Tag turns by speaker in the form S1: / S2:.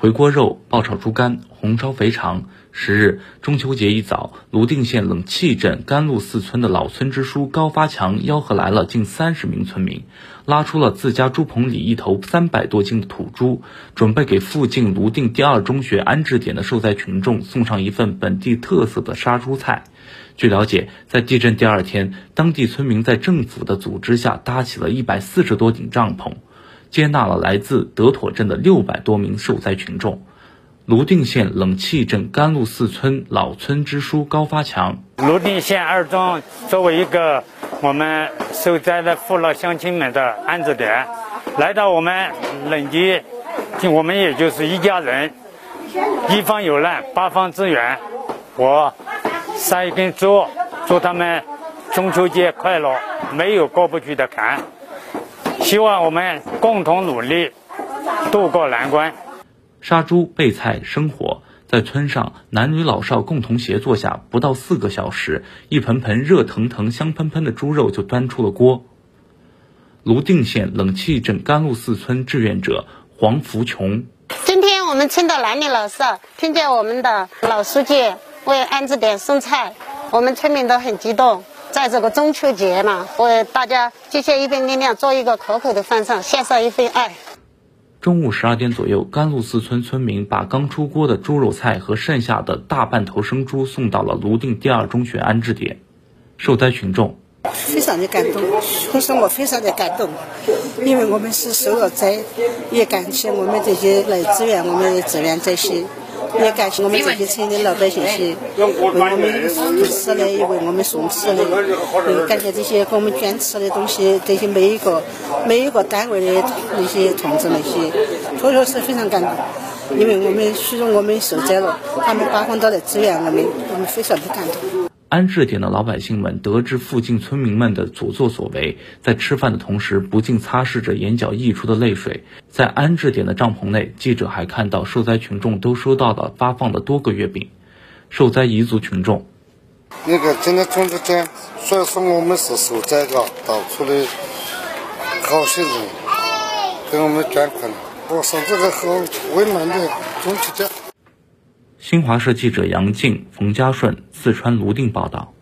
S1: 回锅肉、爆炒猪肝、红烧肥肠。十日中秋节一早，泸定县冷气镇甘露寺村的老村支书高发强吆喝来了近三十名村民，拉出了自家猪棚里一头三百多斤的土猪，准备给附近泸定第二中学安置点的受灾群众送上一份本地特色的杀猪菜。据了解，在地震第二天，当地村民在政府的组织下搭起了一百四十多顶帐篷，接纳了来自德妥镇的六百多名受灾群众。泸定县冷气镇甘露寺村老村支书高发强：
S2: 泸定县二中作为一个我们受灾的父老乡亲们的安置点，来到我们冷地，我们也就是一家人，一方有难八方支援。我杀一根猪，祝他们中秋节快乐，没有过不去的坎。希望我们共同努力，渡过难关。
S1: 杀猪、备菜、生火，在村上男女老少共同协作下，不到四个小时，一盆盆热腾腾、香喷喷的猪肉就端出了锅。泸定县冷气镇甘露寺村志愿者黄福琼：
S3: 今天我们村的男女老少听见我们的老书记为安置点送菜，我们村民都很激动。在这个中秋节嘛，为大家集结一份力量，做一个可口的饭菜，献上一份爱。
S1: 中午十二点左右，甘露寺村村民把刚出锅的猪肉菜和剩下的大半头生猪送到了泸定第二中学安置点。受灾群众
S4: 非常的感动，可是我非常的感动，因为我们是受了灾，也感谢我们这些来支援我们的志愿者些。也感谢我们这些村的老百姓些，为我们送吃的，也为我们送吃的。感谢这些给我们捐吃的东西，这些每一个每一个单位的那些同志那些，确确实非常感动。因为我们许多我们受灾了，他们八方都来支援我们，我们非常的感动。
S1: 安置点的老百姓们得知附近村民们的所作所为，在吃饭的同时，不禁擦拭着眼角溢出的泪水。在安置点的帐篷内，记者还看到受灾群众都收到了发放的多个月饼。受灾彝族群众，
S5: 那个今天中秋节，所以说我们是受灾的，到处的好心人给我们捐款，过上这个很温暖的中秋节。
S1: 新华社记者杨静、冯家顺，四川泸定报道。